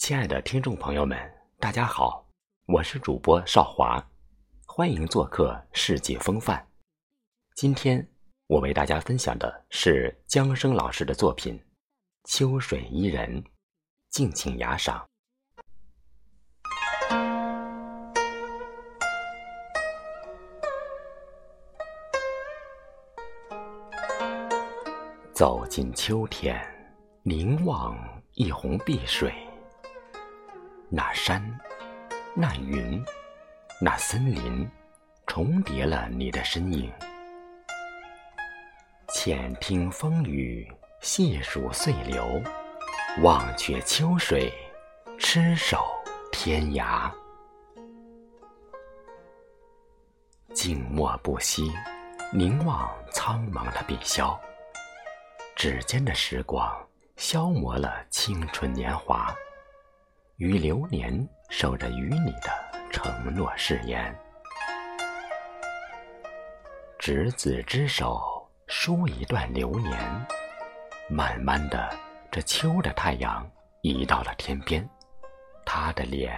亲爱的听众朋友们，大家好，我是主播少华，欢迎做客《世界风范》。今天我为大家分享的是江生老师的作品《秋水伊人》，敬请雅赏。走进秋天，凝望一泓碧水。那山，那云，那森林，重叠了你的身影。浅听风雨，细数岁流，忘却秋水，痴守天涯。静默不息，凝望苍茫的碧霄。指尖的时光消磨了青春年华，与流年守着与你的承诺誓言。执子之手，书一段流年。慢慢的，这秋的太阳移到了天边，他的脸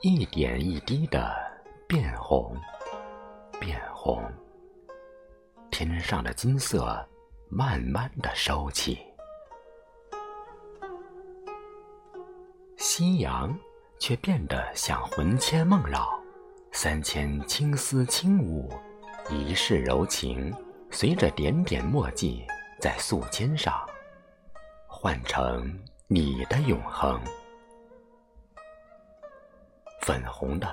一点一滴的变红，变红。天上的金色。慢慢的收起，夕阳却变得像魂牵梦绕，三千青丝轻舞，一世柔情，随着点点墨迹在素笺上，换成你的永恒。粉红的，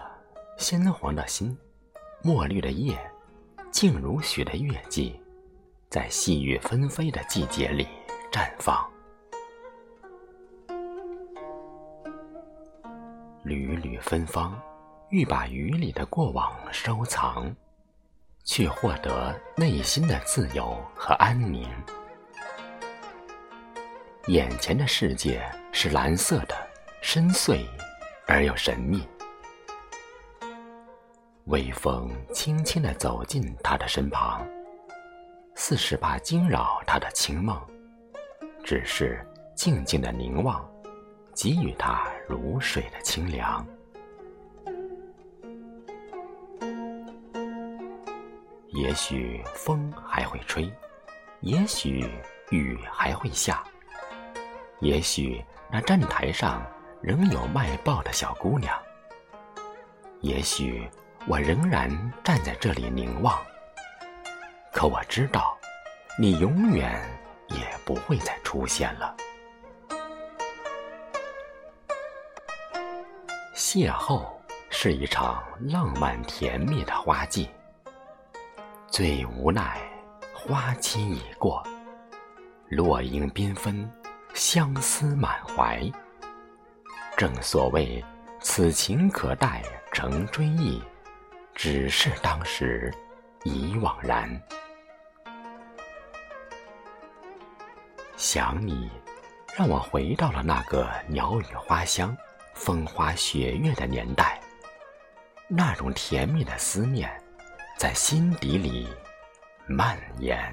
鲜黄的心，墨绿的叶，静如许的月季。在细雨纷飞的季节里绽放，缕缕芬芳，欲把雨里的过往收藏，去获得内心的自由和安宁。眼前的世界是蓝色的，深邃而又神秘。微风轻轻地走进他的身旁。似是怕惊扰他的清梦，只是静静的凝望，给予他如水的清凉。也许风还会吹，也许雨还会下，也许那站台上仍有卖报的小姑娘，也许我仍然站在这里凝望。可我知道，你永远也不会再出现了。邂逅是一场浪漫甜蜜的花季，最无奈花期已过，落英缤纷，相思满怀。正所谓此情可待成追忆，只是当时已惘然。想你，让我回到了那个鸟语花香、风花雪月的年代。那种甜蜜的思念，在心底里蔓延。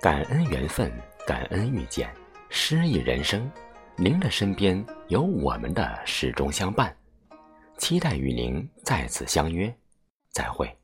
感恩缘分，感恩遇见，诗意人生。您的身边有我们的始终相伴。期待与您再次相约，再会。